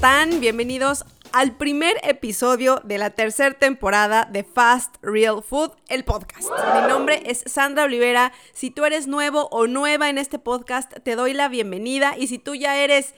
Bienvenidos al primer episodio de la tercera temporada de Fast Real Food, el podcast. Mi nombre es Sandra Olivera. Si tú eres nuevo o nueva en este podcast, te doy la bienvenida. Y si tú ya eres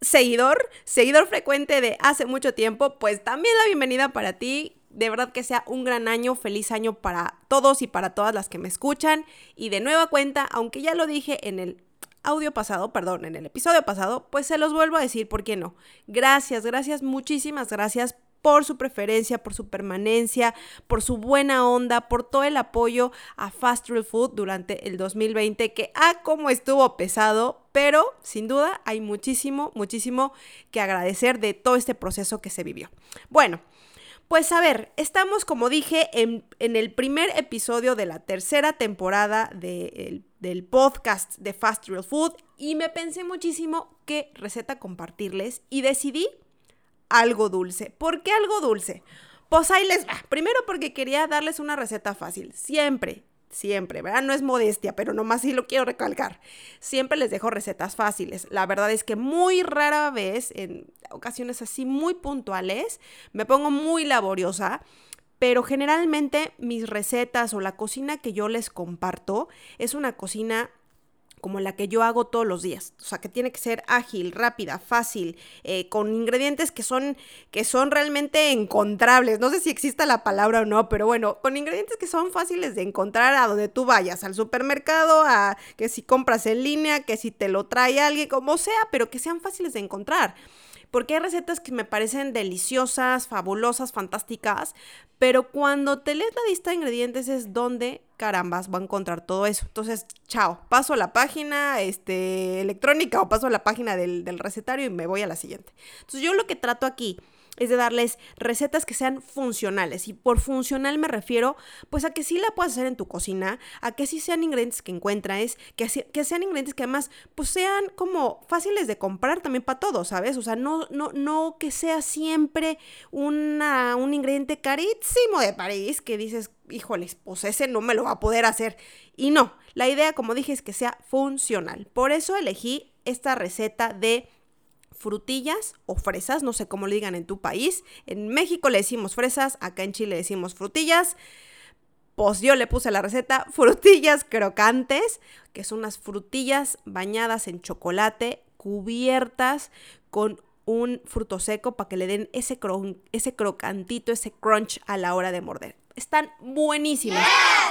seguidor, seguidor frecuente de hace mucho tiempo, pues también la bienvenida para ti. De verdad que sea un gran año, feliz año para todos y para todas las que me escuchan. Y de nueva cuenta, aunque ya lo dije en el audio pasado, perdón, en el episodio pasado, pues se los vuelvo a decir, ¿por qué no? Gracias, gracias, muchísimas gracias por su preferencia, por su permanencia, por su buena onda, por todo el apoyo a Fast Real Food durante el 2020, que ah, como estuvo pesado, pero sin duda hay muchísimo, muchísimo que agradecer de todo este proceso que se vivió. Bueno, pues a ver, estamos, como dije, en, el primer episodio de la tercera temporada del podcast de Fast Real Food y me pensé muchísimo qué receta compartirles y decidí algo dulce. ¿Por qué algo dulce? Pues ahí les va. Primero porque quería darles una receta fácil. Siempre, siempre, ¿verdad? No es modestia, pero nomás sí lo quiero recalcar. Siempre les dejo recetas fáciles. La verdad es que muy rara vez, en ocasiones así muy puntuales, me pongo muy laboriosa. Pero generalmente mis recetas o la cocina que yo les comparto es una cocina como la que yo hago todos los días. O sea, que tiene que ser ágil, rápida, fácil, eh, con ingredientes que son, que son realmente encontrables. No sé si exista la palabra o no, pero bueno, con ingredientes que son fáciles de encontrar a donde tú vayas, al supermercado, a que si compras en línea, que si te lo trae alguien, como sea, pero que sean fáciles de encontrar porque hay recetas que me parecen deliciosas, fabulosas, fantásticas, pero cuando te lees la lista de ingredientes es donde carambas va a encontrar todo eso. Entonces, chao, paso a la página este, electrónica o paso a la página del, del recetario y me voy a la siguiente. Entonces, yo lo que trato aquí es de darles recetas que sean funcionales. Y por funcional me refiero pues a que sí la puedas hacer en tu cocina, a que sí sean ingredientes que encuentres, que, que sean ingredientes que además pues sean como fáciles de comprar también para todos, ¿sabes? O sea, no, no, no que sea siempre una, un ingrediente carísimo de París que dices, híjoles, pues ese no me lo va a poder hacer. Y no, la idea, como dije, es que sea funcional. Por eso elegí esta receta de frutillas o fresas, no sé cómo le digan en tu país. En México le decimos fresas, acá en Chile le decimos frutillas. Pues yo le puse la receta frutillas crocantes, que son unas frutillas bañadas en chocolate, cubiertas con un fruto seco para que le den ese, ese crocantito, ese crunch a la hora de morder. Están buenísimas.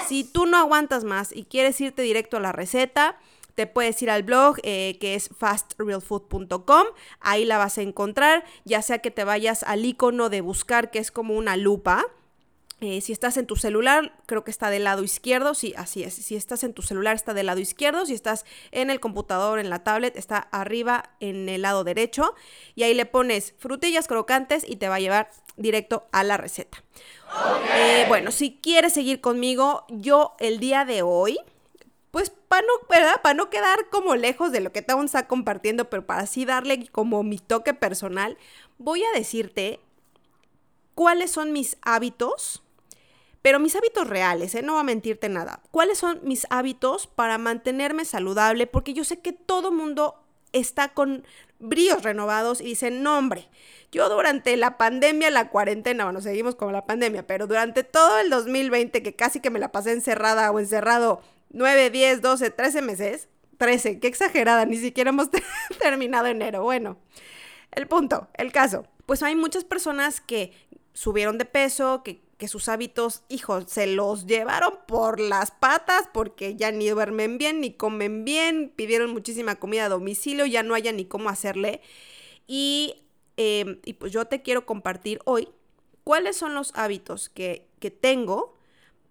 Si tú no aguantas más y quieres irte directo a la receta, te puedes ir al blog eh, que es fastrealfood.com, ahí la vas a encontrar, ya sea que te vayas al icono de buscar que es como una lupa. Eh, si estás en tu celular, creo que está del lado izquierdo, sí, así es. Si estás en tu celular, está del lado izquierdo. Si estás en el computador, en la tablet, está arriba en el lado derecho. Y ahí le pones frutillas crocantes y te va a llevar directo a la receta. Eh, bueno, si quieres seguir conmigo, yo el día de hoy pues para no, Para no quedar como lejos de lo que vamos a compartiendo, pero para así darle como mi toque personal, voy a decirte cuáles son mis hábitos, pero mis hábitos reales, ¿eh? no voy a mentirte nada. ¿Cuáles son mis hábitos para mantenerme saludable? Porque yo sé que todo mundo está con bríos renovados y dicen, no hombre, yo durante la pandemia, la cuarentena, bueno, seguimos con la pandemia, pero durante todo el 2020, que casi que me la pasé encerrada o encerrado 9, 10, 12, 13 meses. 13, qué exagerada, ni siquiera hemos terminado enero. Bueno, el punto, el caso. Pues hay muchas personas que subieron de peso, que, que sus hábitos, hijos, se los llevaron por las patas porque ya ni duermen bien, ni comen bien, pidieron muchísima comida a domicilio, ya no haya ni cómo hacerle. Y, em, y pues yo te quiero compartir hoy cuáles son los hábitos que, que tengo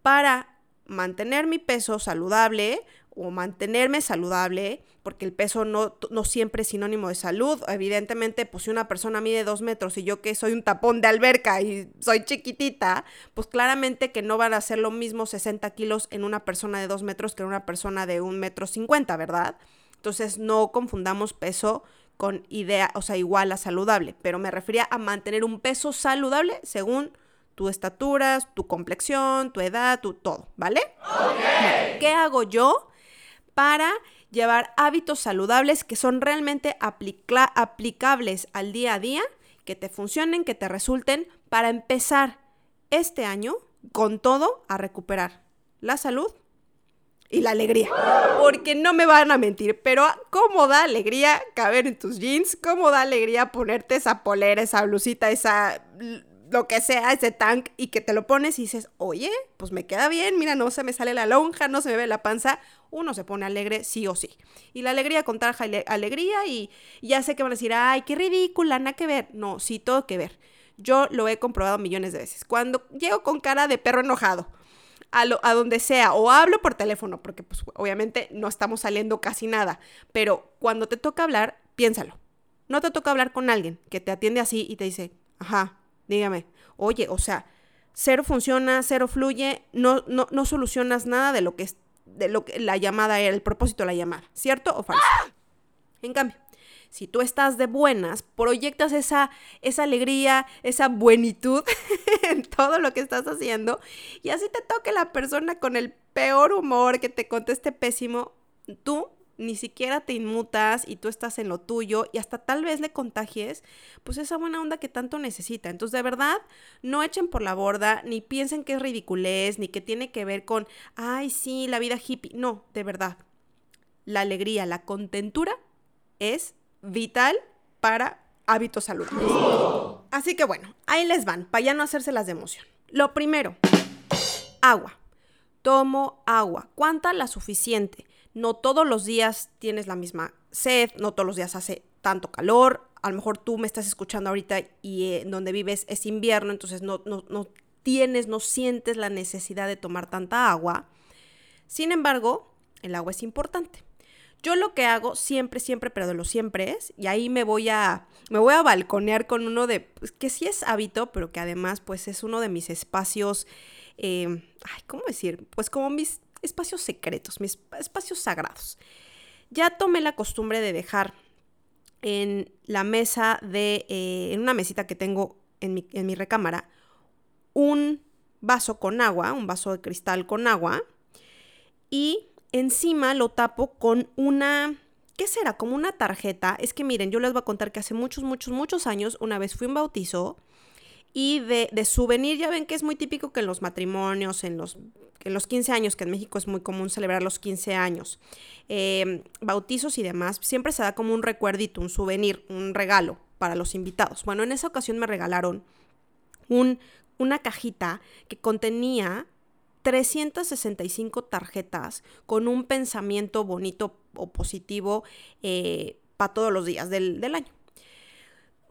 para mantener mi peso saludable o mantenerme saludable, porque el peso no, no, siempre es sinónimo de salud. Evidentemente, pues si una persona mide dos metros y yo que soy un tapón de alberca y soy chiquitita, pues claramente que no van a ser lo mismo 60 kilos en una persona de dos metros que en una persona de un metro cincuenta, ¿verdad? Entonces no confundamos peso con idea, o sea, igual a saludable, pero me refería a mantener un peso saludable según tu estatura, tu complexión, tu edad, tu todo, ¿vale? ¿Qué hago yo para llevar hábitos saludables que son realmente aplicables al día a día, que te funcionen, que te resulten, para empezar este año con todo a recuperar la salud y la alegría. Porque no me van a mentir, pero ¿cómo da alegría caber en tus jeans? ¿Cómo da alegría ponerte esa polera, esa blusita, esa lo que sea, ese tank, y que te lo pones y dices, oye, pues me queda bien, mira, no se me sale la lonja, no se me ve la panza, uno se pone alegre sí o sí. Y la alegría contraja alegría y ya sé que van a decir, ay, qué ridícula, nada que ver. No, sí, todo que ver. Yo lo he comprobado millones de veces. Cuando llego con cara de perro enojado, a, a, donde sea o hablo por teléfono, porque pues obviamente no estamos saliendo casi nada, pero cuando te toca hablar, piénsalo. No te toca hablar con alguien que te atiende así y te dice, ajá, dígame, oye, o sea, cero funciona, cero fluye, no, no, no solucionas nada de lo que es, de lo que la llamada era, el propósito de la llamada, ¿cierto o falso? En cambio, si tú estás de buenas, proyectas esa, esa alegría, esa buenitud en todo lo que estás haciendo y así te toque la persona con el peor humor que te conteste pésimo, tú ni siquiera te inmutas y tú estás en lo tuyo y hasta tal vez le contagies, pues esa buena onda que tanto necesita. Entonces, de verdad, no echen por la borda, ni piensen que es ridiculez, ni que tiene que ver con, ay, sí, la vida hippie. No, de verdad. La alegría, la contentura es vital para hábitos saludables. Así que bueno, ahí les van, para ya no hacérselas de emoción. Lo primero, agua. Tomo agua. ¿Cuánta? La suficiente. No todos los días tienes la misma sed, no todos los días hace tanto calor. A lo mejor tú me estás escuchando ahorita y eh, donde vives es invierno, entonces no, no, no tienes, no sientes la necesidad de tomar tanta agua. Sin embargo, el agua es importante. Yo lo que hago siempre, siempre, pero de lo siempre es, y ahí me voy a, me voy a balconear con uno de, pues, que sí es hábito, pero que además pues es uno de mis espacios, eh, ay, ¿cómo decir? Pues como mis espacios secretos, mis espacios sagrados. Ya tomé la costumbre de dejar en la mesa de, eh, en una mesita que tengo en mi, en mi recámara, un vaso con agua, un vaso de cristal con agua, y encima lo tapo con una, ¿qué será? Como una tarjeta. Es que miren, yo les voy a contar que hace muchos, muchos, muchos años, una vez fui a un bautizo y de, de souvenir, ya ven que es muy típico que en los matrimonios, en los, en los 15 años, que en México es muy común celebrar los 15 años, em, bautizos y demás, siempre se da como un recuerdito, un souvenir, un regalo para los invitados. Bueno, en esa ocasión me regalaron un, una cajita que contenía 365 tarjetas con un pensamiento bonito o positivo eh, para todos los días del, del año.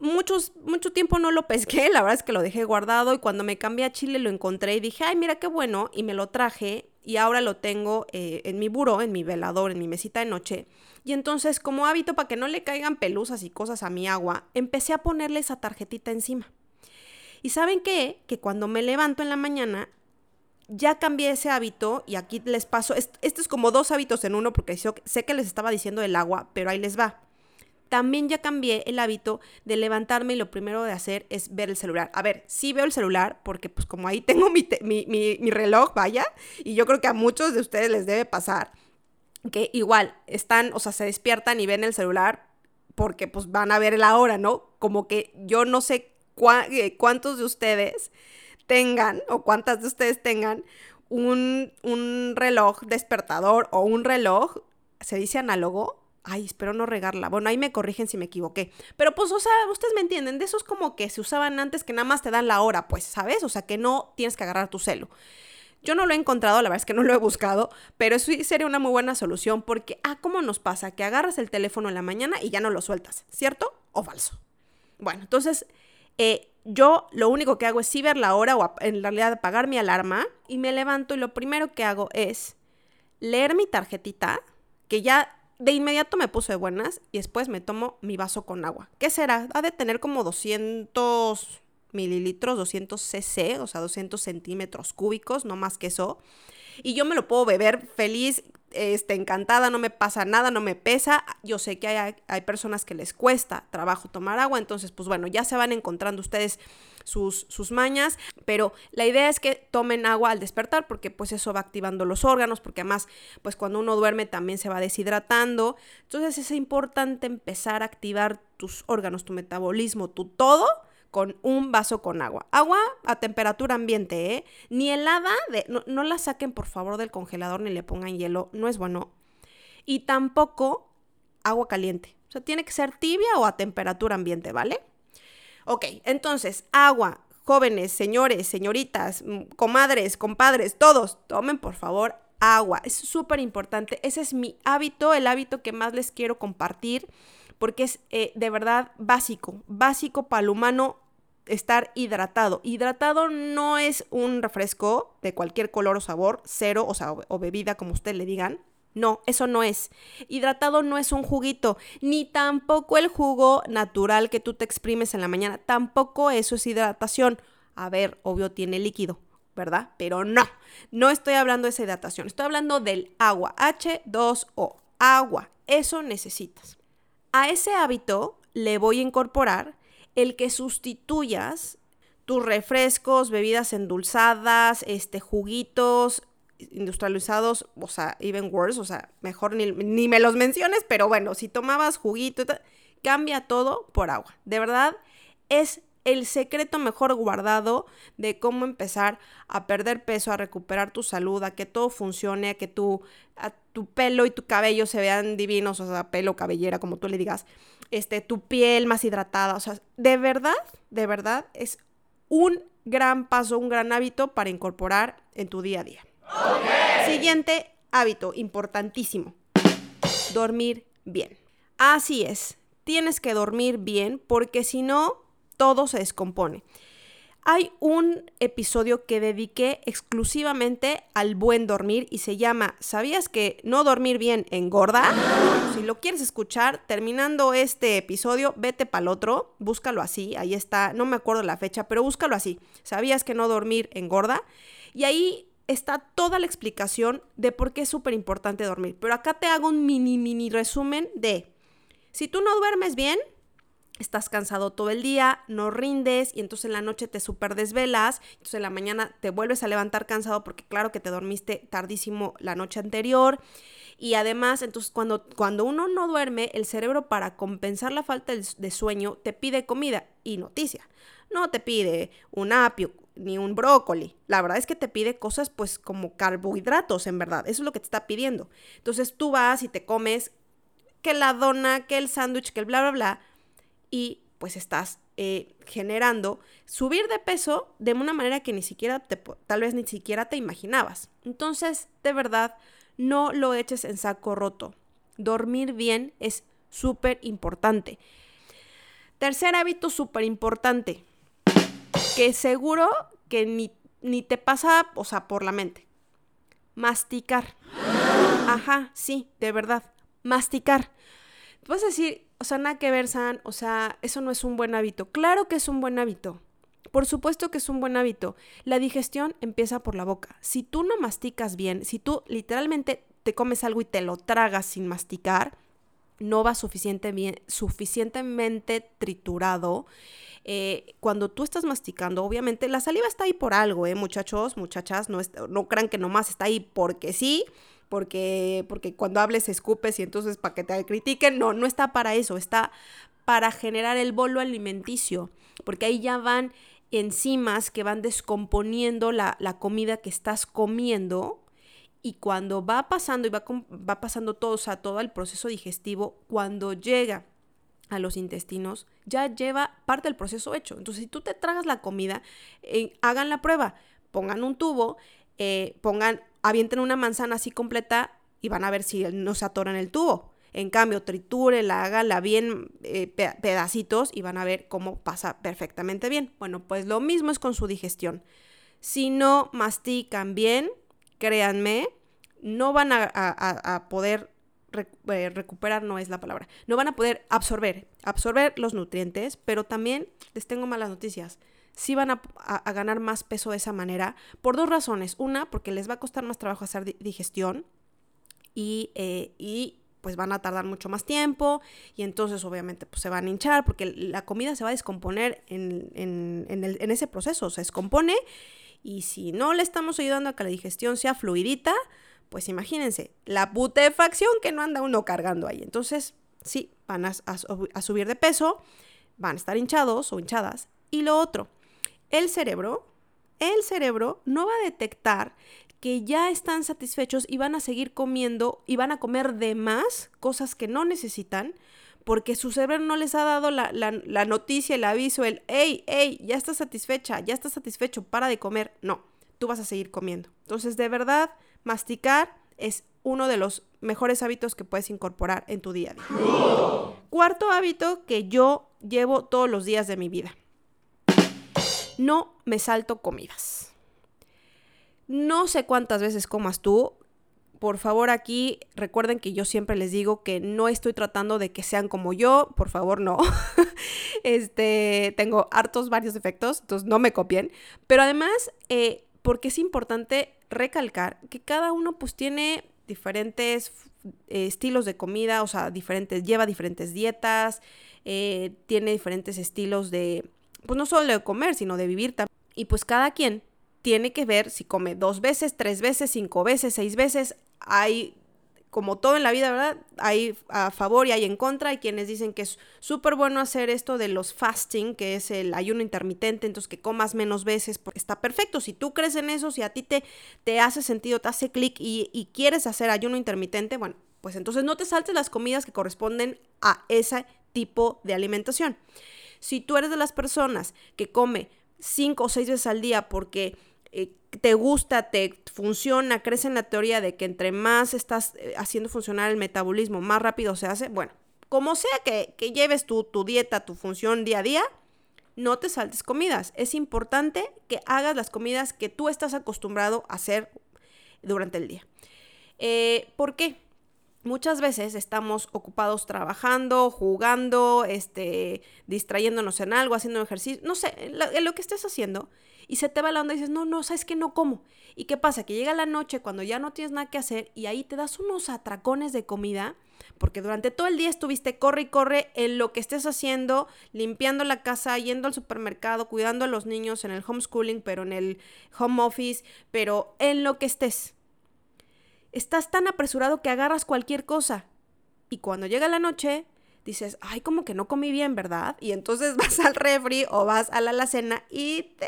Muchos, mucho tiempo no lo pesqué, la verdad es que lo dejé guardado y cuando me cambié a Chile lo encontré y dije, ay, mira qué bueno, y me lo traje y ahora lo tengo eh, en mi buró, en mi velador, en mi mesita de noche. Y entonces, como hábito para que no le caigan pelusas y cosas a mi agua, empecé a ponerle esa tarjetita encima. Y saben qué? Que cuando me levanto en la mañana, ya cambié ese hábito y aquí les paso, esto es como dos hábitos en uno porque sé que les estaba diciendo el agua, pero ahí les va. También ya cambié el hábito de levantarme y lo primero de hacer es ver el celular. A ver, sí veo el celular porque pues como ahí tengo mi, mi reloj, vaya, y yo creo que a muchos de ustedes les debe pasar que igual están, o sea, se despiertan y ven el celular porque pues van a ver la hora, ¿no? Como que yo no sé eh, cuántos de ustedes tengan o cuántas de ustedes tengan un, un reloj despertador o un reloj, se dice análogo. Ay, espero no regarla. Bueno, ahí me corrigen si me equivoqué. Pero pues, o sea, ustedes me entienden, de esos como que se usaban antes que nada más te dan la hora, pues, ¿sabes? O sea, que no tienes que agarrar tu celo. Yo no lo he encontrado, la verdad es que no lo he buscado, pero sí sería una muy buena solución porque, ah, ¿cómo nos pasa? Que agarras el teléfono en la mañana y ya no lo sueltas, ¿cierto o falso? Bueno, entonces, eh, yo lo único que hago es sí ver la hora o en realidad apagar mi alarma y me levanto y lo primero que hago es leer mi tarjetita, que ya de inmediato me puse buenas y después me tomo mi vaso con agua. ¿Qué será? Ha de tener como 200 mililitros, 200 cc, o sea, 200 centímetros cúbicos, no más que eso. y yo me lo puedo beber feliz, este, encantada, no me pasa nada, no me pesa. Yo sé que hay, hay, personas que les cuesta trabajo tomar agua, entonces pues bueno, ya se van encontrando ustedes sus, sus mañas, pero la idea es que tomen agua al despertar porque pues eso va activando los órganos, porque además pues cuando uno duerme también se va deshidratando. Entonces es importante empezar a activar tus órganos, tu metabolismo, tu todo con un vaso con agua. Agua a temperatura ambiente, ¿eh? Ni helada, de, no, no la saquen por favor del congelador ni le pongan hielo, no es bueno. Y tampoco agua caliente. O sea, tiene que ser tibia o a temperatura ambiente, ¿vale? Ok, entonces, agua, jóvenes, señores, señoritas, comadres, compadres, todos, tomen por favor agua. Es súper importante. Ese es mi hábito, el hábito que más les quiero compartir, porque es eh, de verdad básico, básico para el humano estar hidratado. Hidratado no es un refresco de cualquier color o sabor, cero o, o bebida, como ustedes le digan. No, eso no es. Hidratado no es un juguito, ni tampoco el jugo natural que tú te exprimes en la mañana. Tampoco eso es hidratación. A ver, obvio tiene líquido, ¿verdad? Pero no, no estoy hablando de esa hidratación. Estoy hablando del agua, H2O, agua. Eso necesitas. A ese hábito le voy a incorporar el que sustituyas tus refrescos, bebidas endulzadas, este, juguitos industrializados, o sea, even worse, o sea, mejor ni, ni me los menciones, pero bueno, si tomabas juguito, cambia todo por agua. De verdad, es el secreto mejor guardado de cómo empezar a perder peso, a recuperar tu salud, a que todo funcione, a que tu, a tu pelo y tu cabello se vean divinos, o sea, pelo, cabellera, como tú le digas este, tu piel más hidratada. O sea, de verdad, de verdad, es un gran paso, un gran hábito para incorporar en tu día a día. Siguiente hábito, importantísimo. Dormir bien. Así es, tienes que dormir bien porque si no, todo se descompone. Hay un episodio que dediqué exclusivamente al buen dormir y se llama ¿Sabías que no dormir bien engorda? Si lo quieres escuchar, terminando este episodio, vete para el otro, búscalo así, ahí está, no me acuerdo la fecha, pero búscalo así. ¿Sabías que no dormir engorda? Y ahí está toda la explicación de por qué es súper importante dormir. Pero acá te hago un mini, mini resumen de, si tú no duermes bien, estás cansado todo el día, no rindes y entonces en la noche te super desvelas, entonces en la mañana te vuelves a levantar cansado porque claro que te dormiste tardísimo la noche anterior. Y además, entonces cuando, cuando uno no duerme, el cerebro para compensar la falta de sueño te pide comida y noticia. No te pide un apio ni un brócoli. La verdad es que te pide cosas pues como carbohidratos, en verdad. Eso es lo que te está pidiendo. Entonces tú vas y te comes que la dona, que el sándwich, que el bla, bla, bla y pues estás eh, generando subir de peso de una manera que ni siquiera te, tal vez ni siquiera te imaginabas. Entonces, de verdad, no lo eches en saco roto. Dormir bien es súper importante. Tercer hábito súper importante, que seguro que ni, ni te pasa, o sea, por la mente. Masticar. Ajá, sí, de verdad. Masticar. Puedes decir, o sea, nada que ver, San, o sea, eso no es un buen hábito. Claro que es un buen hábito. Por supuesto que es un buen hábito. La digestión empieza por la boca. Si tú no masticas bien, si tú literalmente te comes algo y te lo tragas sin masticar, no va suficiente bien, suficientemente triturado. Eh, cuando tú estás masticando, obviamente la saliva está ahí por algo, ¿eh? muchachos, muchachas, no, no crean que nomás está ahí porque sí, porque, porque cuando hables escupes y entonces para que te critiquen, no, no está para eso, está para generar el bolo alimenticio, porque ahí ya van enzimas que van descomponiendo la, comida que estás comiendo y cuando va pasando y va, va pasando todo, o sea, todo el proceso digestivo, cuando llega a los intestinos, ya lleva parte del proceso hecho. Entonces, si tú te tragas la comida, eh, hagan la prueba, pongan un tubo, eh, pongan avienten una manzana así completa y van a ver si no se atora en el tubo. En cambio, la hágala bien eh, pedacitos y van a ver cómo pasa perfectamente bien. Bueno, pues lo mismo es con su digestión. Si no mastican bien, créanme, no van a, poder eh, recuperar, no es la palabra, no van a poder absorber, absorber los nutrientes, pero también les tengo malas noticias. sí van a, ganar más peso de esa manera por dos razones. Una, porque les va a costar más trabajo hacer digestión y, eh, y pues van a tardar mucho más tiempo y entonces obviamente pues se van a hinchar porque la comida se va a descomponer en, en, en, ese proceso, se descompone y si no le estamos ayudando a que la digestión sea fluidita, pues imagínense, la putefacción que no anda uno cargando ahí. Entonces, sí, van a, a subir de peso, van a estar hinchados o hinchadas. Y lo otro, el cerebro, el cerebro no va a detectar que ya están satisfechos y van a seguir comiendo y van a comer de más cosas que no necesitan porque su cerebro no les ha dado la, noticia, el aviso, el, hey, hey, ya estás satisfecha, ya estás satisfecho, para de comer. No, tú vas a seguir comiendo. Entonces, de verdad, masticar es uno de los mejores hábitos que puedes incorporar en tu día a día. Cuarto hábito que yo llevo todos los días de mi vida. No me salto comidas. No sé cuántas veces comas tú. Por favor, aquí recuerden que yo siempre les digo que no estoy tratando de que sean como yo. Por favor, no. este, tengo hartos varios defectos, entonces no me copien. Pero además, eh, porque es importante recalcar que cada uno pues tiene diferentes eh, estilos de comida, o sea, diferentes, lleva diferentes dietas, eh, tiene diferentes estilos de, pues no solo de comer, sino de vivir también. Y pues cada quien tiene que ver si come dos veces, tres veces, cinco veces, seis veces. Hay, como todo en la vida, ¿verdad? Hay a favor y hay en contra. Hay quienes dicen que es súper bueno hacer esto de los fasting, que es el ayuno intermitente, entonces que comas menos veces, porque está perfecto. Si tú crees en eso, si a ti te, te hace sentido, te hace clic y, y quieres hacer ayuno intermitente, bueno, pues entonces no te saltes las comidas que corresponden a ese tipo de alimentación. Si tú eres de las personas que come cinco o seis veces al día porque eh, te gusta, te funciona, crees en la teoría de que entre más estás eh, haciendo funcionar el metabolismo, más rápido se hace, bueno, como sea que, lleves tu, tu dieta, tu función día a día, no te saltes comidas. Es importante que hagas las comidas que tú estás acostumbrado a hacer durante el día. Eh, ¿Por qué? Muchas veces estamos ocupados trabajando, jugando, este, distrayéndonos en algo, haciendo ejercicio, no sé, en lo que estés haciendo y se te va la onda y dices, no, no, sabes que no como. ¿Y qué pasa? Que llega la noche cuando ya no tienes nada que hacer y ahí te das unos atracones de comida porque durante todo el día estuviste corre y corre en lo que estés haciendo, limpiando la casa, yendo al supermercado, cuidando a los niños en el homeschooling, pero en el home office, pero en lo que estés. Estás tan apresurado que agarras cualquier cosa. Y cuando llega la noche, dices, ay, como que no comí bien, ¿verdad? Y entonces vas al refri o vas a la alacena y te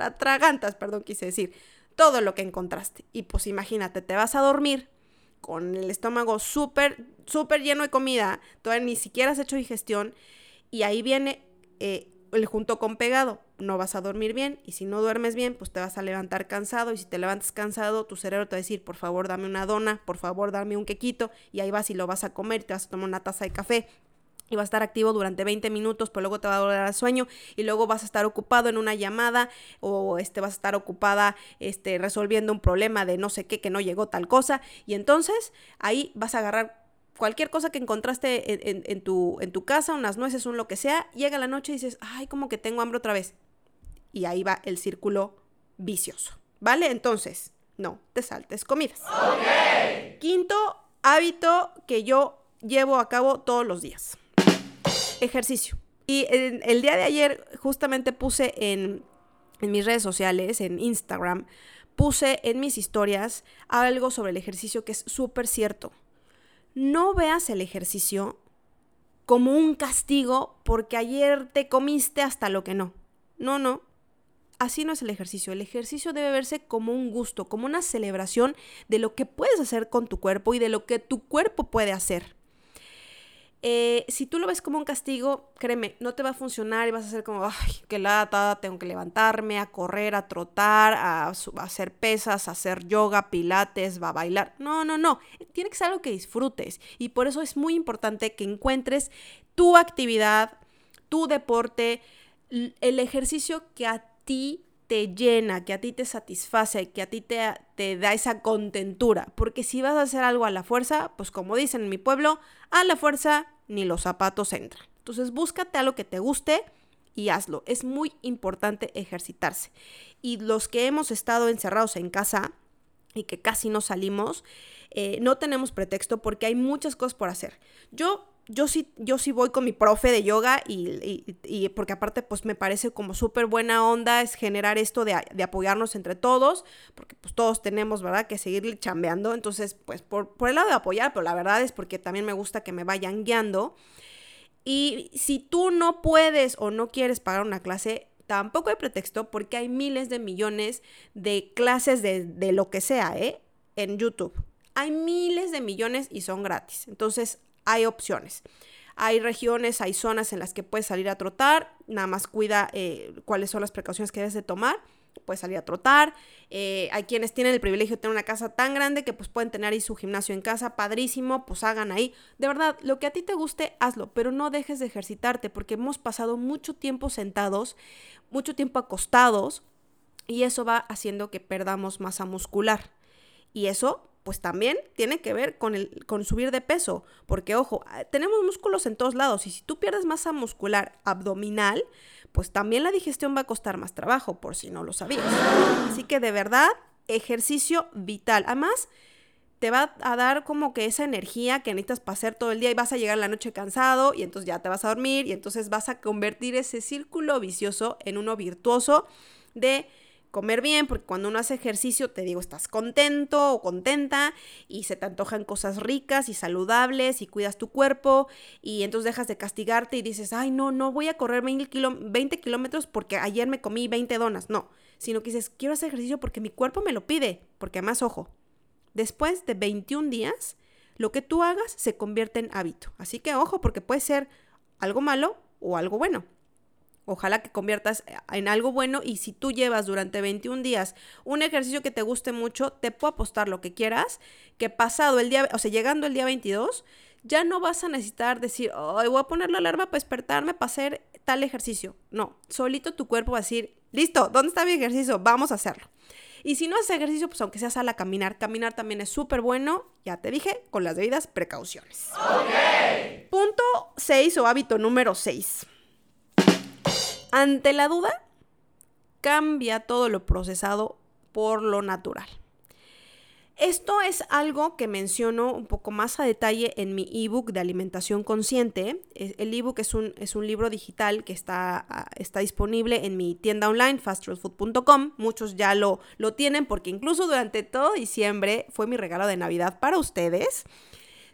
atragantas, perdón, quise decir, todo lo que encontraste. Y pues imagínate, te vas a dormir con el estómago súper, súper lleno de comida, todavía ni siquiera has hecho digestión, y ahí viene eh, el junto con pegado. No vas a dormir bien, y si no duermes bien, pues te vas a levantar cansado, y si te levantas cansado, tu cerebro te va a decir, por favor, dame una dona, por favor, dame un quequito, y ahí vas y lo vas a comer, te vas a tomar una taza de café, y va a estar activo durante 20 minutos, pero luego te va a doler el sueño y luego vas a estar ocupado en una llamada o este vas a estar ocupada este resolviendo un problema de no sé qué que no llegó tal cosa y entonces ahí vas a agarrar cualquier cosa que encontraste en, tu, en tu casa, unas nueces, un lo que sea, llega la noche y dices, ay, como que tengo hambre otra vez. Y ahí va el círculo vicioso, ¿vale? Entonces, no te saltes comidas. Quinto hábito que yo llevo a cabo todos los días ejercicio. Y el, día de ayer justamente puse en, en mis redes sociales, en Instagram, puse en mis historias algo sobre el ejercicio que es súper cierto. No veas el ejercicio como un castigo porque ayer te comiste hasta lo que no. No, no. Así no es el ejercicio. El ejercicio debe verse como un gusto, como una celebración de lo que puedes hacer con tu cuerpo y de lo que tu cuerpo puede hacer. Eh, si tú lo ves como un castigo, créeme, no te va a funcionar y vas a ser como, ay, qué lata, tengo que levantarme, a correr, a trotar, a, hacer pesas, a hacer yoga, pilates, va a bailar. No, no, no. Tiene que ser algo que disfrutes. Y por eso es muy importante que encuentres tu actividad, tu deporte, el ejercicio que a ti te llena, que a ti te satisface, que a ti te, te da esa contentura. Porque si vas a hacer algo a la fuerza, pues como dicen en mi pueblo, a la fuerza ni los zapatos entran. Entonces búscate algo que te guste y hazlo. Es muy importante ejercitarse. Y los que hemos estado encerrados en casa y que casi no salimos, eh, no tenemos pretexto porque hay muchas cosas por hacer. Yo yo sí, yo sí voy con mi profe de yoga y, porque aparte pues me parece como súper buena onda es generar esto de, apoyarnos entre todos, porque pues todos tenemos, ¿verdad?, que seguir chambeando. Entonces, pues por, por el lado de apoyar, pero la verdad es porque también me gusta que me vayan guiando. Y si tú no puedes o no quieres pagar una clase, tampoco hay pretexto porque hay miles de millones de clases de, de lo que sea, ¿eh? En YouTube. Hay miles de millones y son gratis. Entonces, hay opciones. Hay regiones, hay zonas en las que puedes salir a trotar, nada más cuida eh, cuáles son las precauciones que debes de tomar. Puedes salir a trotar. Eh, hay quienes tienen el privilegio de tener una casa tan grande que pues pueden tener ahí su gimnasio en casa, padrísimo, pues hagan ahí. De verdad, lo que a ti te guste, hazlo, pero no dejes de ejercitarte porque hemos pasado mucho tiempo sentados, mucho tiempo acostados y eso va haciendo que perdamos masa muscular. Y eso pues también tiene que ver con, el, con subir de peso, porque ojo, ah, tenemos músculos en todos lados y si tú pierdes masa muscular abdominal, pues también la digestión va a costar más trabajo, por si no lo sabías. Así que de verdad, ejercicio vital. Además, te va a dar como que esa energía que necesitas para hacer todo el día y vas a llegar la noche cansado y entonces ya te vas a dormir y entonces vas a convertir ese círculo vicioso en uno virtuoso de comer bien, porque cuando uno hace ejercicio, te digo, estás contento o contenta y se te antojan cosas ricas y saludables y cuidas tu cuerpo y entonces dejas de castigarte y dices, ay, no, no voy a correr 20, kilómetros porque ayer me comí 20 donas. No, sino que dices, quiero hacer ejercicio porque mi cuerpo me lo pide, porque además, ojo, después de 21 días, lo que tú hagas se convierte en hábito. Así que ojo, porque puede ser algo malo o algo bueno. Ojalá que conviertas eh, en algo bueno y si tú llevas durante 21 días un ejercicio que te guste mucho, te puedo apostar lo que quieras, que pasado el día, o sea, llegando el día 22, ya no vas a necesitar decir, ay, voy a poner la alarma para despertarme para hacer tal ejercicio. No, solito tu cuerpo va a decir, listo, ¿dónde está mi ejercicio? Vamos a hacerlo. Y si no haces ejercicio, pues aunque sea sal a caminar, caminar también es súper bueno, ya te dije, con las debidas precauciones. Punto 6 o hábito número 6 ante la duda, cambia todo lo procesado por lo natural. Esto es algo que menciono un poco más a detalle en mi ebook de alimentación consciente. El ebook es un, es un libro digital que está, ah, está disponible en mi tienda online, fastrealfood.com. Muchos ya lo, lo tienen porque incluso durante todo diciembre fue mi regalo de Navidad para ustedes.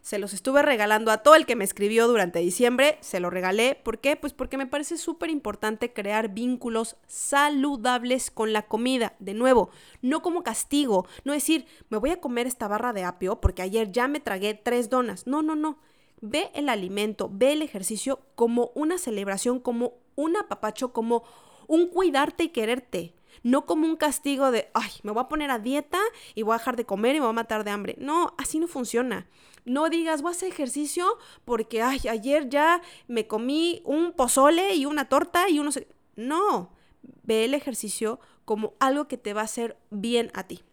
Se los estuve regalando a todo el que me escribió durante diciembre, se lo regalé. ¿Por qué? Pues porque me parece súper importante crear vínculos saludables con la comida. De nuevo, no como castigo, no decir, me voy a comer esta barra de apio porque ayer ya me tragué tres donas. No, no, no. Ve el alimento, ve el ejercicio como una celebración, como un apapacho, como un cuidarte y quererte no como un castigo de, ay, me voy a poner a dieta y voy a dejar de comer y me voy a matar de hambre. No, así no funciona. No digas, voy a hacer ejercicio porque, ay, ayer ya me comí un pozole y una torta y uno se... No, ve el ejercicio como algo que te va a hacer bien a ti.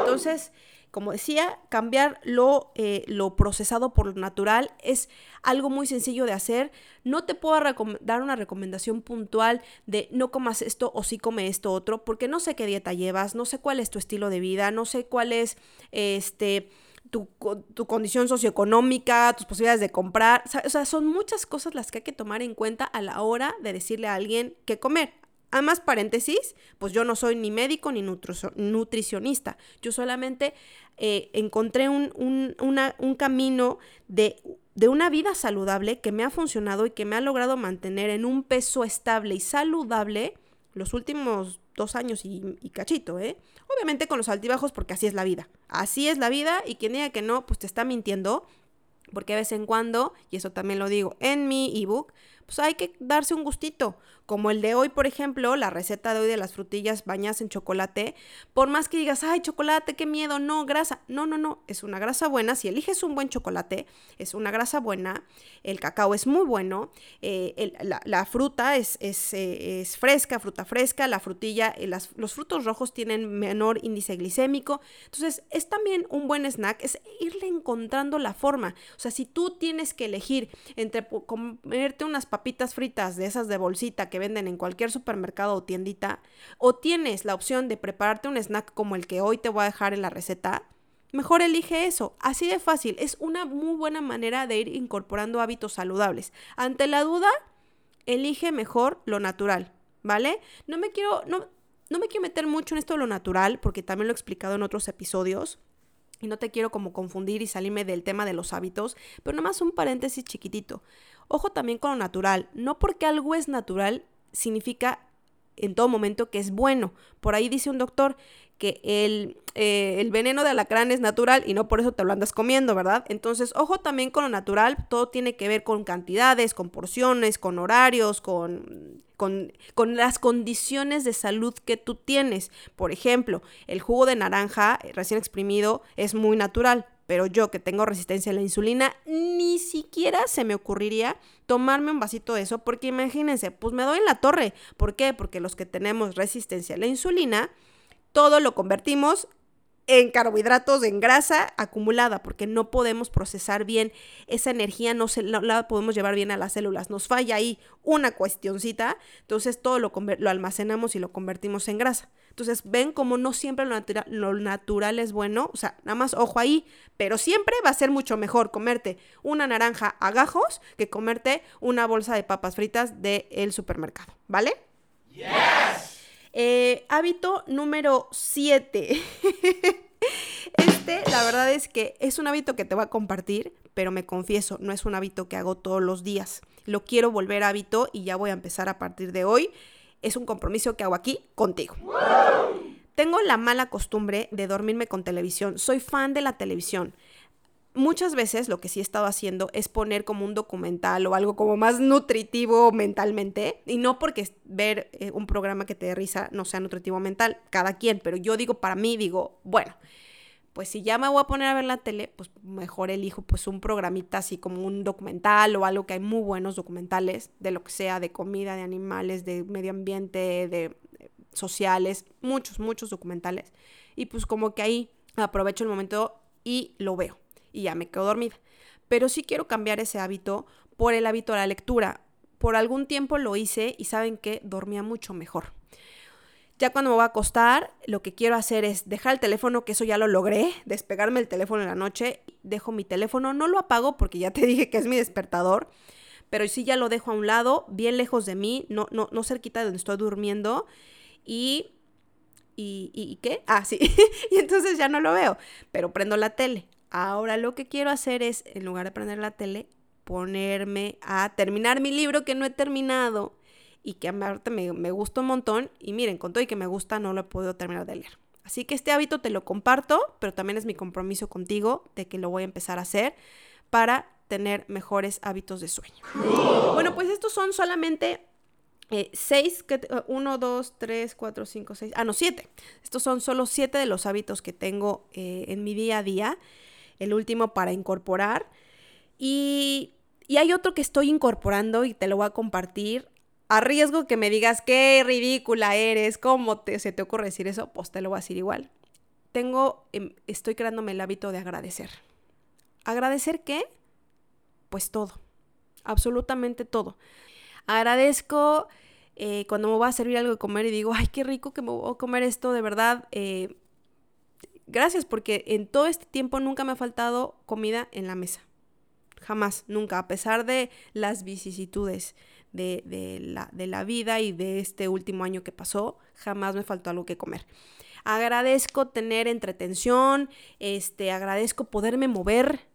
Entonces, como decía, cambiar lo, eh, lo, procesado por lo natural es algo muy sencillo de hacer. No te puedo dar una recomendación puntual de no comas esto o sí come esto otro, porque no sé qué dieta llevas, no sé cuál es tu estilo de vida, no sé cuál es este tu, tu, condición socioeconómica, tus posibilidades de comprar. O sea, son muchas cosas las que hay que tomar en cuenta a la hora de decirle a alguien qué comer. Además, paréntesis, pues yo no soy ni médico ni nutricionista. Yo solamente eh, encontré un, un, camino de, de una vida saludable que me ha funcionado y que me ha logrado mantener en un peso estable y saludable los últimos dos años y, cachito, ¿eh? Obviamente con los altibajos porque así es la vida. Así es la vida y quien diga que no, pues te está mintiendo. Porque de vez en cuando, y eso también lo digo en mi ebook, pues hay que darse un gustito. Como el de hoy, por ejemplo, la receta de hoy de las frutillas bañadas en chocolate. Por más que digas, ay, chocolate, qué miedo, no, grasa. No, no, no, es una grasa buena. Si eliges un buen chocolate, es una grasa buena. El cacao es muy bueno. Eh, la, fruta es, eh, es, fresca, fruta fresca. La frutilla, eh, los frutos rojos tienen menor índice glicémico. Entonces, es también un buen snack, es irle encontrando la forma. O sea, si tú tienes que elegir entre comerte unas papitas fritas de esas de bolsita que venden en cualquier supermercado o tiendita, o tienes la opción de prepararte un snack como el que hoy te voy a dejar en la receta, mejor elige eso. Así de fácil. Es una muy buena manera de ir incorporando hábitos saludables. Ante la duda, elige mejor lo natural, ¿vale? No me quiero, no, no me quiero meter mucho en esto de lo natural, porque también lo he explicado en otros episodios. Y no te quiero como confundir y salirme del tema de los hábitos, pero nada más un paréntesis chiquitito. Ojo también con lo natural. No porque algo es natural significa en todo momento que es bueno. Por ahí dice un doctor que el, eh, el, veneno de alacrán es natural y no por eso te lo andas comiendo, ¿verdad? Entonces, ojo también con lo natural, todo tiene que ver con cantidades, con porciones, con horarios, con, con, con las condiciones de salud que tú tienes. Por ejemplo, el jugo de naranja recién exprimido es muy natural, pero yo que tengo resistencia a la insulina, ni siquiera se me ocurriría tomarme un vasito de eso, porque imagínense, pues me doy en la torre. ¿Por qué? Porque los que tenemos resistencia a la insulina, todo lo convertimos en carbohidratos, en grasa acumulada, porque no podemos procesar bien esa energía, no, se, la podemos llevar bien a las células. Nos falla ahí una cuestioncita, entonces todo lo, lo almacenamos y lo convertimos en grasa. Entonces, ven como no siempre lo, lo, natural es bueno, o sea, nada más ojo ahí, pero siempre va a ser mucho mejor comerte una naranja a gajos que comerte una bolsa de papas fritas del supermercado, ¿vale? Eh, hábito número 7. este, la verdad es que es un hábito que te voy a compartir, pero me confieso, no es un hábito que hago todos los días. Lo quiero volver hábito y ya voy a empezar a partir de hoy. Es un compromiso que hago aquí contigo. Tengo la mala costumbre de dormirme con televisión. Soy fan de la televisión muchas veces lo que sí he estado haciendo es poner como un documental o algo como más nutritivo mentalmente. Y no porque ver eh, un programa que te dé risa no sea nutritivo mental, cada quien, pero yo digo para mí, digo, bueno, pues si ya me voy a poner a ver la tele, pues mejor elijo pues un programita así como un documental o algo que hay muy buenos documentales de lo que sea, de comida, de animales, de medio ambiente, de eh, sociales, muchos, muchos documentales. Y pues como que ahí aprovecho el momento y lo veo y ya me quedo dormida. Pero sí quiero cambiar ese hábito por el hábito de la lectura. Por algún tiempo lo hice y saben que dormía mucho mejor. Ya cuando me voy a acostar, lo que quiero hacer es dejar el teléfono, que eso ya lo logré, despegarme el teléfono en la noche, dejo mi teléfono, no lo apago porque ya te dije que es mi despertador, pero sí ya lo dejo a un lado, bien lejos de mí, no, no, no cerquita de donde estoy durmiendo y ¿Y, y, qué? Ah, sí. y entonces ya no lo veo, pero prendo la tele. Ahora lo que quiero hacer es, en lugar de prender la tele, ponerme a terminar mi libro que no he terminado y que a me, me gusta un montón. Y miren, con todo y que me gusta, no lo he podido terminar de leer. Así que este hábito te lo comparto, pero también es mi compromiso contigo de que lo voy a empezar a hacer para tener mejores hábitos de sueño. Bueno, pues estos son solamente eh, seis, que, uh, uno, dos, tres, cuatro, cinco, seis, ah, no, siete. Estos son solo siete de los hábitos que tengo eh, en mi día a día el último para incorporar. Y, hay otro que estoy incorporando y te lo voy a compartir. A riesgo que me digas qué ridícula eres, cómo te, se te ocurre decir eso, pues te lo voy a decir igual. Tengo, em, estoy creándome el hábito de agradecer. ¿Agradecer qué? Pues todo, absolutamente todo. Agradezco eh, cuando me voy a servir algo de comer y digo, ay, qué rico que me voy a comer esto, de verdad. Eh, gracias porque en todo este tiempo nunca me ha faltado comida en la mesa. Jamás, nunca, a pesar de las vicisitudes de, la, de la vida y de este último año que pasó, jamás me faltó algo que comer. Agradezco tener entretención, este, agradezco poderme mover,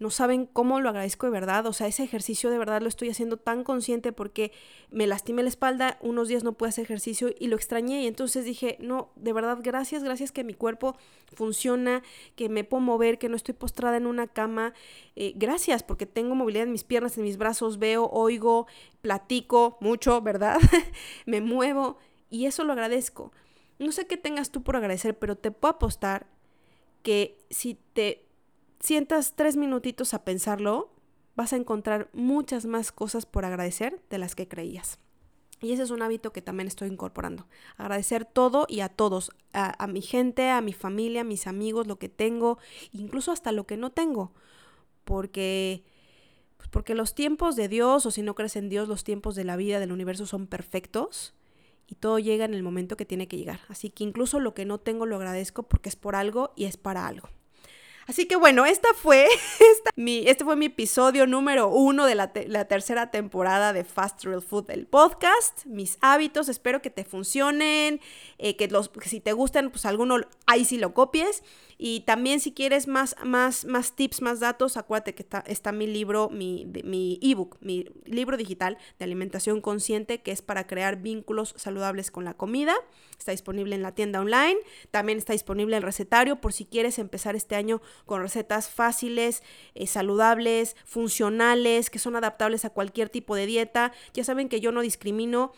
no saben cómo lo agradezco de verdad. O sea, ese ejercicio de verdad lo estoy haciendo tan consciente porque me lastimé la espalda, unos días no pude hacer ejercicio y lo extrañé. Y entonces dije, no, de verdad, gracias, gracias que mi cuerpo funciona, que me puedo mover, que no estoy postrada en una cama. Eh, gracias porque tengo movilidad en mis piernas, en mis brazos, veo, oigo, platico mucho, ¿verdad? me muevo y eso lo agradezco. No sé qué tengas tú por agradecer, pero te puedo apostar que si te sientas tres minutitos a pensarlo, vas a encontrar muchas más cosas por agradecer de las que creías. Y ese es un hábito que también estoy incorporando. Agradecer todo y a todos, a, mi gente, a mi familia, a mis amigos, lo que tengo, incluso hasta lo que no tengo. Porque porque los tiempos de Dios, o si no crees en Dios, los tiempos de la vida, del universo son perfectos y todo llega en el momento que tiene que llegar. Así que incluso lo que no tengo lo agradezco porque es por algo y es para algo. Así que bueno, esta fue, mi, este fue mi episodio número uno de la, tercera temporada de Fast Real Food, el podcast. Mis hábitos, espero que te funcionen, eh, que, los, que si te gustan, pues alguno ahí sí lo copies. Y también si quieres más, más, más tips, más datos, acuérdate que está, está mi libro, mi, mi ebook, mi libro digital de alimentación consciente, que es para crear vínculos saludables con la comida. Está disponible en la tienda online. También está disponible el recetario por si quieres empezar este año con recetas fáciles, eh, saludables, funcionales, que son adaptables a cualquier tipo de dieta. Ya saben que yo no discrimino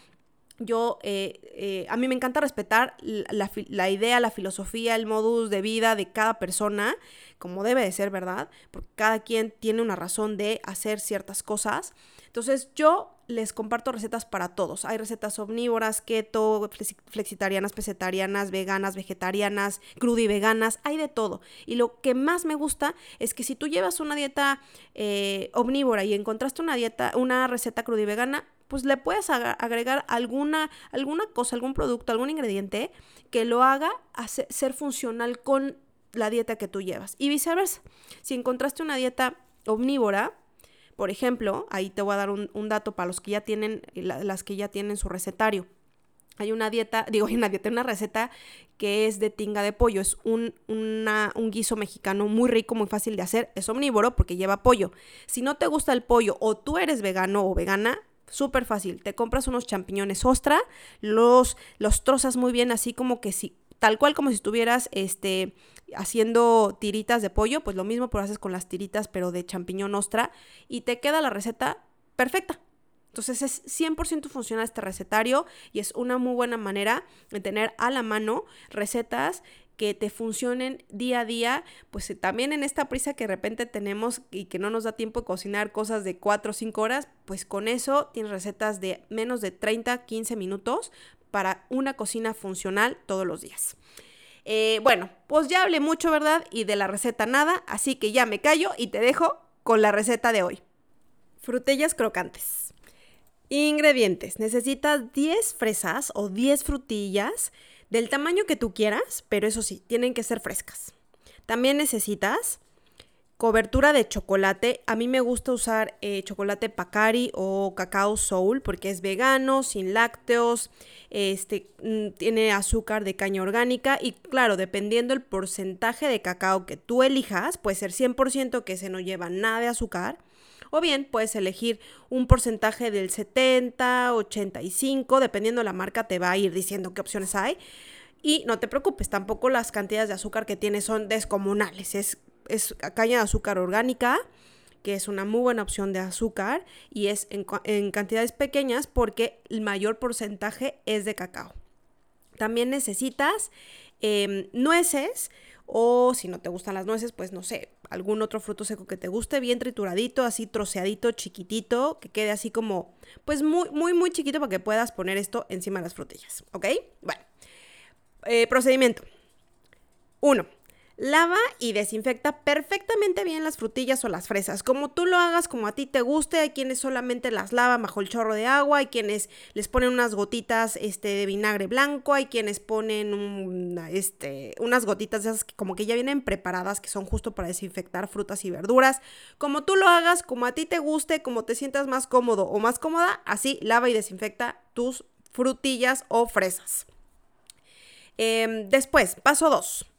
yo, eh, eh, a mí me encanta respetar la, la, idea, la filosofía, el modus de vida de cada persona, como debe de ser, ¿verdad? Porque cada quien tiene una razón de hacer ciertas cosas. Entonces yo les comparto recetas para todos. Hay recetas omnívoras, keto, flexitarianas, pesetarianas, veganas, vegetarianas, crudo y veganas, hay de todo. Y lo que más me gusta es que si tú llevas una dieta eh, omnívora y encontraste una dieta, una receta y vegana, pues le puedes agregar alguna, alguna cosa, algún producto, algún ingrediente que lo haga ser funcional con la dieta que tú llevas. Y viceversa. Si encontraste una dieta omnívora, por ejemplo, ahí te voy a dar un, dato para los que ya tienen, las que ya tienen su recetario. Hay una dieta, digo, hay una dieta, una receta que es de tinga de pollo. Es un, un guiso mexicano muy rico, muy fácil de hacer. Es omnívoro porque lleva pollo. Si no te gusta el pollo o tú eres vegano o vegana, Súper fácil. Te compras unos champiñones ostra, los, los trozas muy bien, así como que si, tal cual como si estuvieras este, haciendo tiritas de pollo, pues lo mismo pero haces con las tiritas, pero de champiñón ostra, y te queda la receta perfecta. Entonces es 100% funcional este recetario y es una muy buena manera de tener a la mano recetas que te funcionen día a día, pues eh, también en esta prisa que de repente tenemos y que no nos da tiempo de cocinar cosas de 4 o 5 horas, pues con eso tienes recetas de menos de 30, 15 minutos para una cocina funcional todos los días. Eh, bueno, pues ya hablé mucho, ¿verdad? Y de la receta nada, así que ya me callo y te dejo con la receta de hoy. Frutillas crocantes. Ingredientes. Necesitas 10 fresas o 10 frutillas del tamaño que tú quieras, pero eso sí, tienen que ser frescas. También necesitas cobertura de chocolate. A mí me gusta usar eh, chocolate Pacari o cacao Soul porque es vegano, sin lácteos, este, mm, tiene azúcar de caña orgánica y claro, dependiendo el porcentaje de cacao que tú elijas, puede ser 100% que se no lleva nada de azúcar o bien puedes elegir un porcentaje del 70, 85, dependiendo de la marca te va a ir diciendo qué opciones hay. Y no te preocupes, tampoco las cantidades de azúcar que tienes son descomunales. Es, es caña de azúcar orgánica, que es una muy buena opción de azúcar y es en, cantidades pequeñas porque el mayor porcentaje es de cacao. También necesitas em, nueces o si no te gustan las nueces, pues no sé, algún otro fruto seco que te guste, bien trituradito, así troceadito, chiquitito, que quede así como, pues muy, muy, muy chiquito para que puedas poner esto encima de las frutillas, ¿ok? Bueno, eh, procedimiento. Uno, Lava y desinfecta perfectamente bien las frutillas o las fresas, como tú lo hagas, como a ti te guste. Hay quienes solamente las lavan bajo el chorro de agua, hay quienes les ponen unas gotitas este, de vinagre blanco, hay quienes ponen este, unas gotitas de esas que como que ya vienen preparadas, que son justo para desinfectar frutas y verduras. Como tú lo hagas, como a ti te guste, como te sientas más cómodo o más cómoda, así lava y desinfecta tus frutillas o fresas. Em, después, paso 2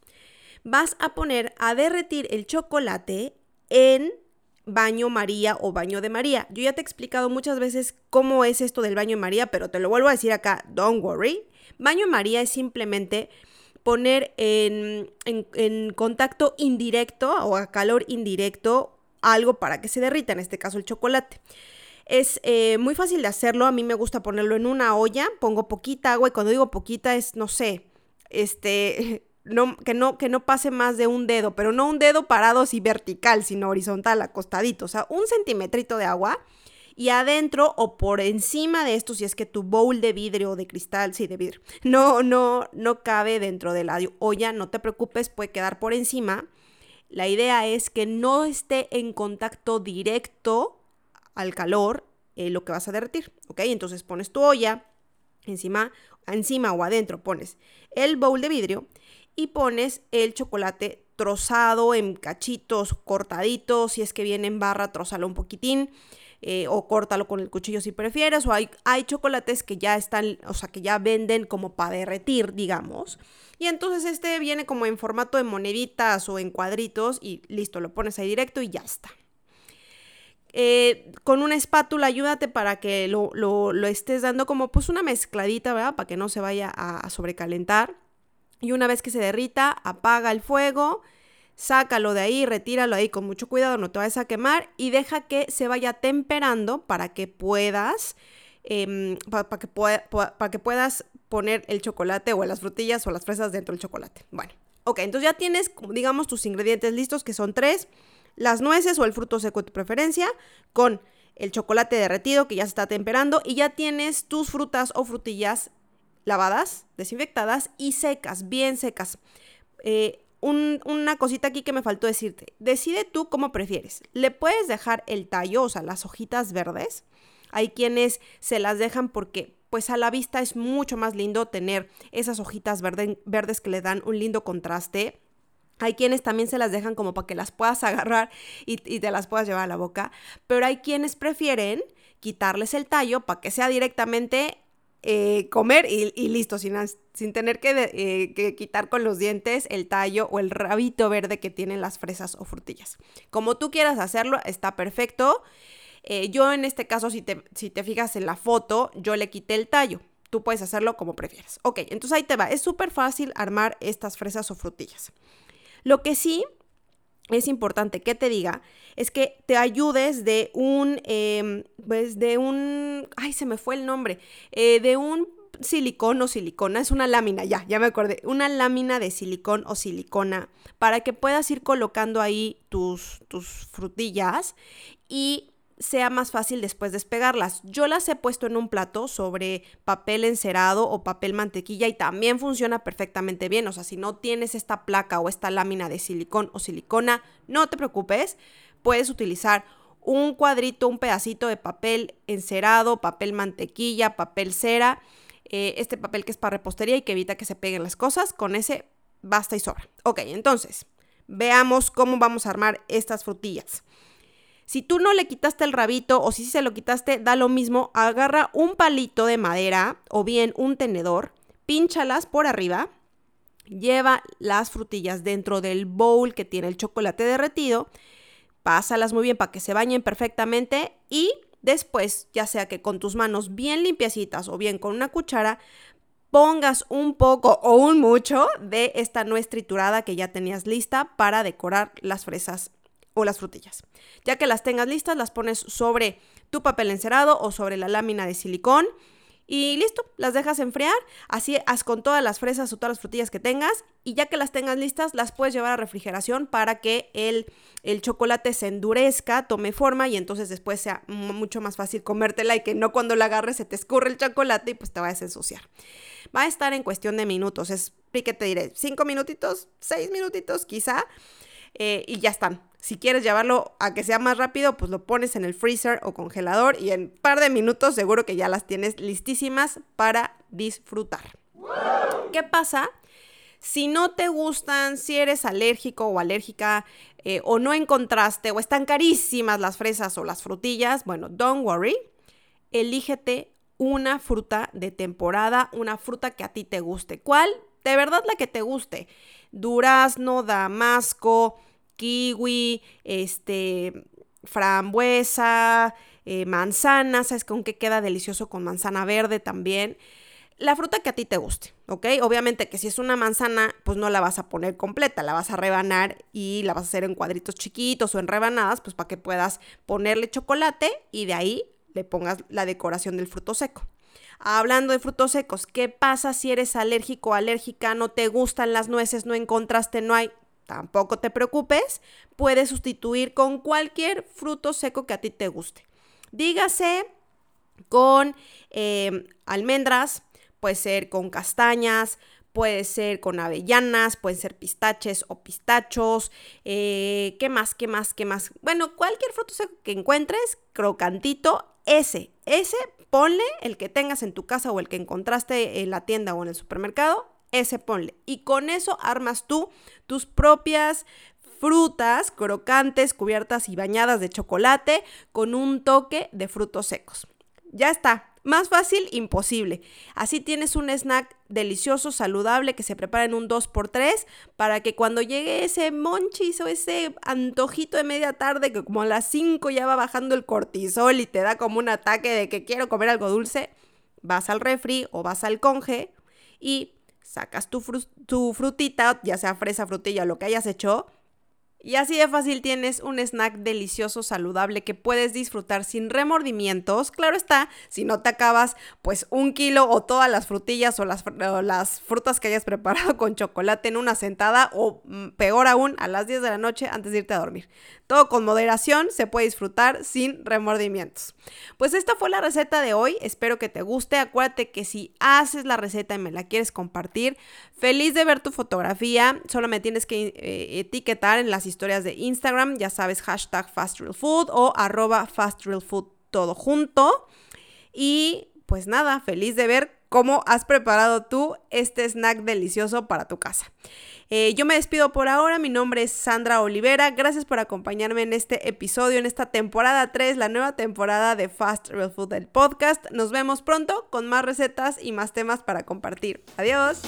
vas a poner a derretir el chocolate en baño María o baño de María. Yo ya te he explicado muchas veces cómo es esto del baño María, pero te lo vuelvo a decir acá, don't worry. Baño María es simplemente poner en, contacto indirecto o a calor indirecto algo para que se derrita, en este caso el chocolate. Es eh, muy fácil de hacerlo, a mí me gusta ponerlo en una olla, pongo poquita agua y cuando digo poquita es, no sé, este, que, no, que no pase más de un dedo, pero no un dedo parado así vertical, sino horizontal, acostadito, o sea, un centímetrito de agua. Y adentro o por encima de esto, si es que tu bowl de vidrio o de cristal, sí, de vidrio, no, no, no cabe dentro de la olla, no te preocupes, puede quedar por encima. La idea es que no esté en contacto directo al calor eh, lo que vas a derretir, ¿ok? Entonces pones tu olla, encima, encima o adentro pones el bowl de vidrio y pones el chocolate trozado en cachitos cortaditos, si es que viene en barra, trozalo un poquitín. Eh, o córtalo con el cuchillo si prefieres, o hay, hay chocolates que ya están, o sea, que ya venden como para derretir, digamos. Y entonces este viene como en formato de moneditas o en cuadritos y listo, lo pones ahí directo y ya está. Eh, con una espátula ayúdate para que lo, estés dando como pues una mezcladita, ¿verdad? Para que no se vaya a sobrecalentar. Y una vez que se derrita, apaga el fuego sácalo de ahí, retíralo ahí con mucho cuidado, no te vayas a quemar y deja que se vaya temperando para que puedas, em, para, que para que puedas poner el chocolate o las frutillas o las fresas dentro del chocolate. Bueno, ok, entonces ya tienes, digamos, tus ingredientes listos, que son tres, las nueces o el fruto seco de tu preferencia, con el chocolate derretido que ya se está temperando y ya tienes tus frutas o frutillas lavadas, desinfectadas y secas, bien secas. Eh, una cosita aquí que me faltó decirte. Decide tú cómo prefieres. Le puedes dejar el tallo, o sea, las hojitas verdes. Hay quienes se las dejan porque pues a la vista es mucho más lindo tener esas hojitas verdes que le dan un lindo contraste. Hay quienes también se las dejan como para que las puedas agarrar y, y, te las puedas llevar a la boca. Pero hay quienes prefieren quitarles el tallo para que sea directamente eh, comer y, listo, sin, sin tener eh, que, quitar con los dientes el tallo o el rabito verde que tienen las fresas o frutillas. Como tú quieras hacerlo, está perfecto. Eh, yo en este caso, si te, si te fijas en la foto, yo le quité el tallo. Tú puedes hacerlo como prefieras. Ok, entonces ahí te va. Es súper fácil armar estas fresas o frutillas. Lo que sí es importante que te diga es que te ayudes de un, em, pues de un, ay, se me fue el nombre, eh, de un silicón o silicona, es una lámina, ya, ya me acordé, una lámina de silicón o silicona para que puedas ir colocando ahí tus, tus frutillas y sea más fácil después despegarlas. Yo las he puesto en un plato sobre papel encerado o papel mantequilla y también funciona perfectamente bien. O sea, si no tienes esta placa o esta lámina de silicón o silicona, no te preocupes, puedes utilizar un cuadrito, un pedacito de papel encerado, papel mantequilla, papel cera, eh, este papel que es para repostería y que evita que se peguen las cosas. Con ese basta y sobra. Ok, entonces, veamos cómo vamos a armar estas frutillas. Si tú no le quitaste el rabito o si se lo quitaste, da lo mismo, agarra un palito de madera o bien un tenedor, pínchalas por arriba, lleva las frutillas dentro del bowl que tiene el chocolate derretido, pásalas muy bien para que se bañen perfectamente y después, ya sea que con tus manos bien limpiecitas o bien con una cuchara, pongas un poco o un mucho de esta nuez triturada que ya tenías lista para decorar las fresas o las frutillas. Ya que las tengas listas, las pones sobre tu papel encerado o sobre la lámina de silicón y listo, las dejas enfriar, así haz con todas las fresas o todas las frutillas que tengas y ya que las tengas listas las puedes llevar a refrigeración para que el, el chocolate se endurezca, tome forma y entonces después sea mucho más fácil comértela y que no cuando la agarres se te escurre el chocolate y pues te vayas a ensuciar. Va a estar en cuestión de minutos, es que te diré, cinco minutitos, seis minutitos quizá eh, y ya están. Si quieres llevarlo a que sea más rápido, pues lo pones en el freezer o congelador y en un par de minutos seguro que ya las tienes listísimas para disfrutar. ¿Qué pasa? Si no te gustan, si eres alérgico o alérgica eh, o no encontraste o están carísimas las fresas o las frutillas, bueno, don't worry. Elígete una fruta de temporada, una fruta que a ti te guste. ¿Cuál? De verdad la que te guste. Durazno, damasco, kiwi, este, frambuesa, eh, manzana, ¿sabes con qué queda delicioso con manzana verde también? La fruta que a ti te guste, ¿ok? Obviamente que si es una manzana, pues no la vas a poner completa, la vas a rebanar y la vas a hacer en cuadritos chiquitos o en rebanadas, pues para que puedas ponerle chocolate y de ahí le pongas la decoración del fruto seco. Hablando de frutos secos, ¿qué pasa si eres alérgico o alérgica, no te gustan las nueces, no encontraste, no hay? Tampoco te preocupes, puedes sustituir con cualquier fruto seco que a ti te guste. Dígase con em, almendras, puede ser con castañas, puede ser con avellanas, pueden ser pistaches o pistachos, eh, ¿qué más, qué más, qué más? Bueno, cualquier fruto seco que encuentres, crocantito, ese, ese, ponle el que tengas en tu casa o el que encontraste en la tienda o en el supermercado, ese ponle. Y con eso armas tú tus propias frutas crocantes, cubiertas y bañadas de chocolate con un toque de frutos secos. Ya está, más fácil, imposible. Así tienes un snack delicioso, saludable, que se prepara en un 2x3 para que cuando llegue ese monchis o ese antojito de media tarde, que como a las 5 ya va bajando el cortisol y te da como un ataque de que quiero comer algo dulce, vas al refri o vas al conge y sacas tu, tu frutita, ya sea fresa, frutilla, lo que hayas hecho, y así de fácil tienes un snack delicioso, saludable que puedes disfrutar sin remordimientos. Claro está, si no te acabas pues un kilo o todas las frutillas o las, frutas que hayas preparado con chocolate en una sentada o mm, peor aún a las 10 de la noche antes de irte a dormir. Todo con moderación se puede disfrutar sin remordimientos. Pues esta fue la receta de hoy, espero que te guste. Acuérdate que si haces la receta y me la quieres compartir, feliz de ver tu fotografía, solo me tienes que eh, etiquetar en las historias de Instagram, ya sabes, hashtag FastRealFood o arroba FastRealFood todo junto. Y pues nada, feliz de ver cómo has preparado tú este snack delicioso para tu casa. Eh, yo me despido por ahora, mi nombre es Sandra Olivera, gracias por acompañarme en este episodio, en esta temporada 3, la nueva temporada de Fast Real Food del podcast. Nos vemos pronto con más recetas y más temas para compartir. Adiós.